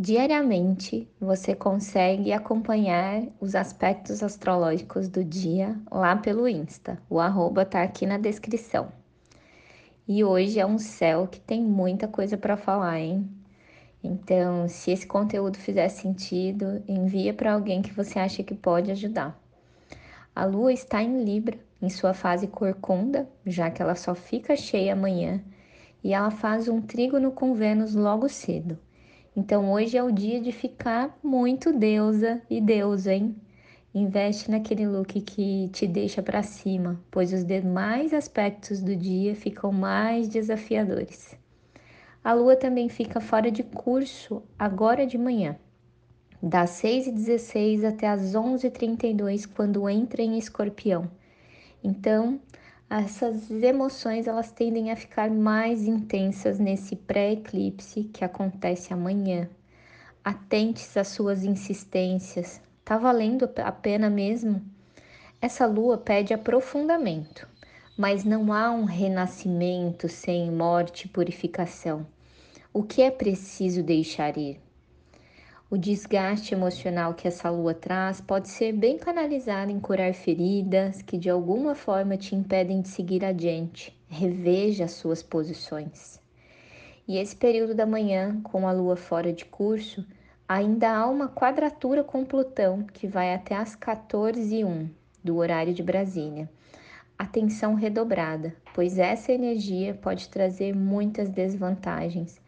Diariamente você consegue acompanhar os aspectos astrológicos do dia lá pelo Insta. O arroba tá aqui na descrição. E hoje é um céu que tem muita coisa para falar, hein? Então, se esse conteúdo fizer sentido, envia para alguém que você acha que pode ajudar. A lua está em Libra, em sua fase corcunda, já que ela só fica cheia amanhã, e ela faz um trígono com Vênus logo cedo. Então hoje é o dia de ficar muito deusa e deusa, hein? Investe naquele look que te deixa para cima, pois os demais aspectos do dia ficam mais desafiadores. A lua também fica fora de curso agora de manhã, das 6h16 até as 11h32, quando entra em escorpião. Então, essas emoções elas tendem a ficar mais intensas nesse pré-eclipse que acontece amanhã. Atentes às suas insistências. Tá valendo a pena mesmo? Essa lua pede aprofundamento, mas não há um renascimento sem morte e purificação. O que é preciso deixar ir? O desgaste emocional que essa lua traz pode ser bem canalizado em curar feridas que de alguma forma te impedem de seguir adiante. Reveja as suas posições. E esse período da manhã, com a lua fora de curso, ainda há uma quadratura com Plutão que vai até as 14h01 do horário de Brasília. Atenção redobrada, pois essa energia pode trazer muitas desvantagens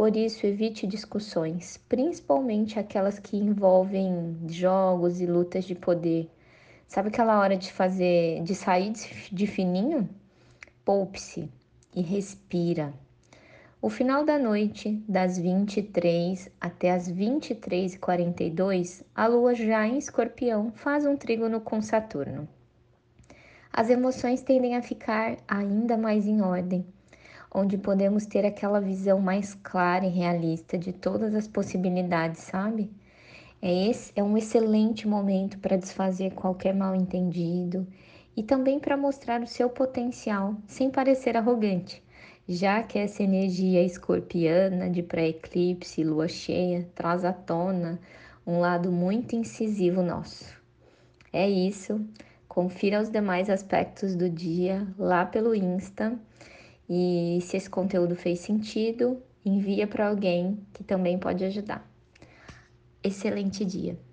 por isso, evite discussões, principalmente aquelas que envolvem jogos e lutas de poder. Sabe aquela hora de fazer, de sair de fininho? Poupe-se e respira. O final da noite, das 23 até as 23h42, a lua já em escorpião faz um trígono com Saturno. As emoções tendem a ficar ainda mais em ordem onde podemos ter aquela visão mais clara e realista de todas as possibilidades, sabe? É, esse, é um excelente momento para desfazer qualquer mal entendido e também para mostrar o seu potencial sem parecer arrogante, já que essa energia escorpiana de pré-eclipse lua cheia traz à tona um lado muito incisivo nosso. É isso. Confira os demais aspectos do dia lá pelo Insta e se esse conteúdo fez sentido, envia para alguém que também pode ajudar. Excelente dia!